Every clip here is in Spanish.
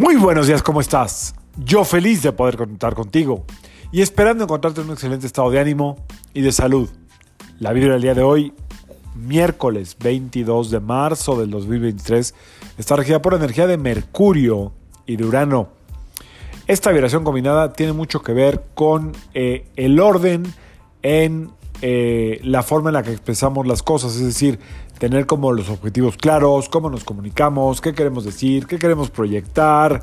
Muy buenos días, ¿cómo estás? Yo feliz de poder contar contigo y esperando encontrarte en un excelente estado de ánimo y de salud. La vida del día de hoy, miércoles 22 de marzo del 2023, está regida por energía de Mercurio y de Urano. Esta vibración combinada tiene mucho que ver con eh, el orden en eh, la forma en la que expresamos las cosas, es decir, tener como los objetivos claros, cómo nos comunicamos, qué queremos decir, qué queremos proyectar,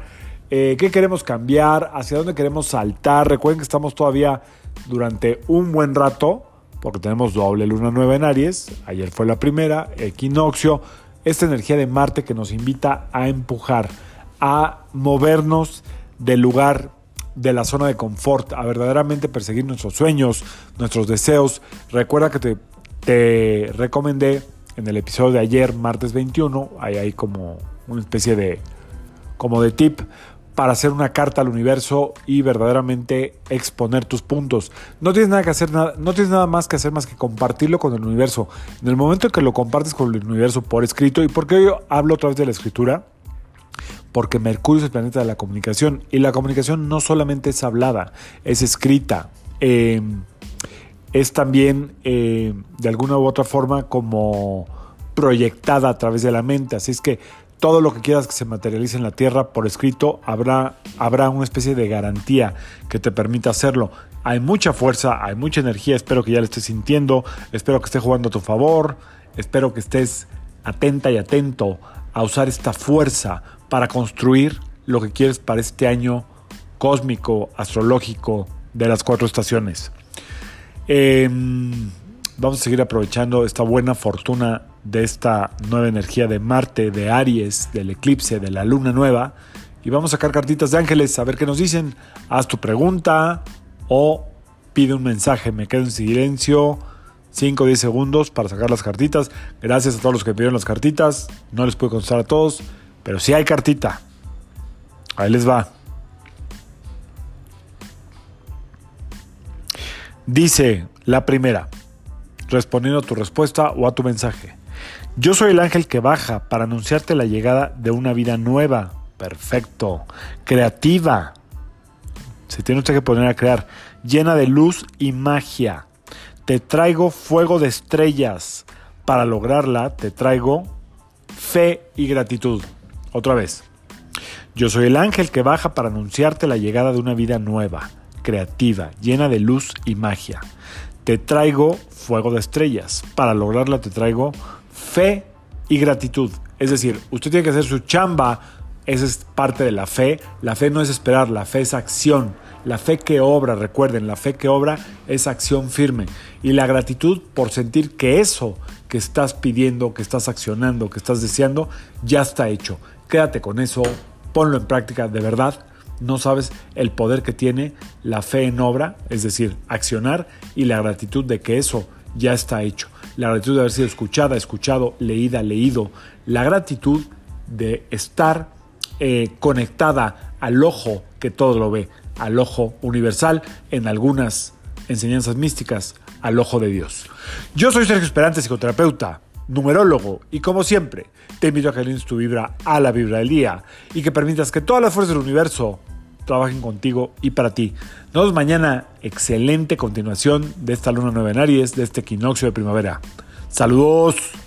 eh, qué queremos cambiar, hacia dónde queremos saltar. Recuerden que estamos todavía durante un buen rato, porque tenemos doble luna nueva en Aries, ayer fue la primera, equinoccio, esta energía de Marte que nos invita a empujar, a movernos del lugar de la zona de confort, a verdaderamente perseguir nuestros sueños, nuestros deseos. Recuerda que te, te recomendé en el episodio de ayer, martes 21, ahí hay como una especie de, como de tip para hacer una carta al universo y verdaderamente exponer tus puntos. No tienes nada que hacer, no tienes nada más que hacer más que compartirlo con el universo. En el momento en que lo compartes con el universo por escrito, ¿y por qué yo hablo otra vez de la escritura? Porque Mercurio es el planeta de la comunicación y la comunicación no solamente es hablada, es escrita. Eh, es también eh, de alguna u otra forma como proyectada a través de la mente. Así es que todo lo que quieras que se materialice en la Tierra por escrito, habrá, habrá una especie de garantía que te permita hacerlo. Hay mucha fuerza, hay mucha energía, espero que ya la estés sintiendo, espero que esté jugando a tu favor, espero que estés atenta y atento a usar esta fuerza para construir lo que quieres para este año cósmico, astrológico de las cuatro estaciones. Em, vamos a seguir aprovechando esta buena fortuna de esta nueva energía de Marte, de Aries, del eclipse, de la luna nueva. Y vamos a sacar cartitas de ángeles a ver qué nos dicen. Haz tu pregunta o pide un mensaje. Me quedo en silencio 5 o 10 segundos para sacar las cartitas. Gracias a todos los que pidieron las cartitas. No les puedo contestar a todos, pero si hay cartita. Ahí les va. Dice la primera, respondiendo a tu respuesta o a tu mensaje. Yo soy el ángel que baja para anunciarte la llegada de una vida nueva, perfecto, creativa. Se tiene usted que poner a crear, llena de luz y magia. Te traigo fuego de estrellas. Para lograrla, te traigo fe y gratitud. Otra vez. Yo soy el ángel que baja para anunciarte la llegada de una vida nueva, creativa, llena de luz y magia. Te traigo fuego de estrellas. Para lograrla te traigo fe y gratitud. Es decir, usted tiene que hacer su chamba. Esa es parte de la fe. La fe no es esperar, la fe es acción. La fe que obra, recuerden, la fe que obra es acción firme. Y la gratitud por sentir que eso que estás pidiendo, que estás accionando, que estás deseando, ya está hecho. Quédate con eso, ponlo en práctica de verdad no sabes el poder que tiene la fe en obra, es decir, accionar, y la gratitud de que eso ya está hecho. La gratitud de haber sido escuchada, escuchado, leída, leído. La gratitud de estar eh, conectada al ojo que todo lo ve, al ojo universal, en algunas enseñanzas místicas, al ojo de Dios. Yo soy Sergio Esperante, psicoterapeuta, numerólogo, y como siempre, te invito a que alines tu vibra a la vibra del día y que permitas que todas las fuerzas del universo trabajen contigo y para ti. Nos vemos mañana. Excelente continuación de esta luna nueva en Aries, de este equinoccio de primavera. Saludos.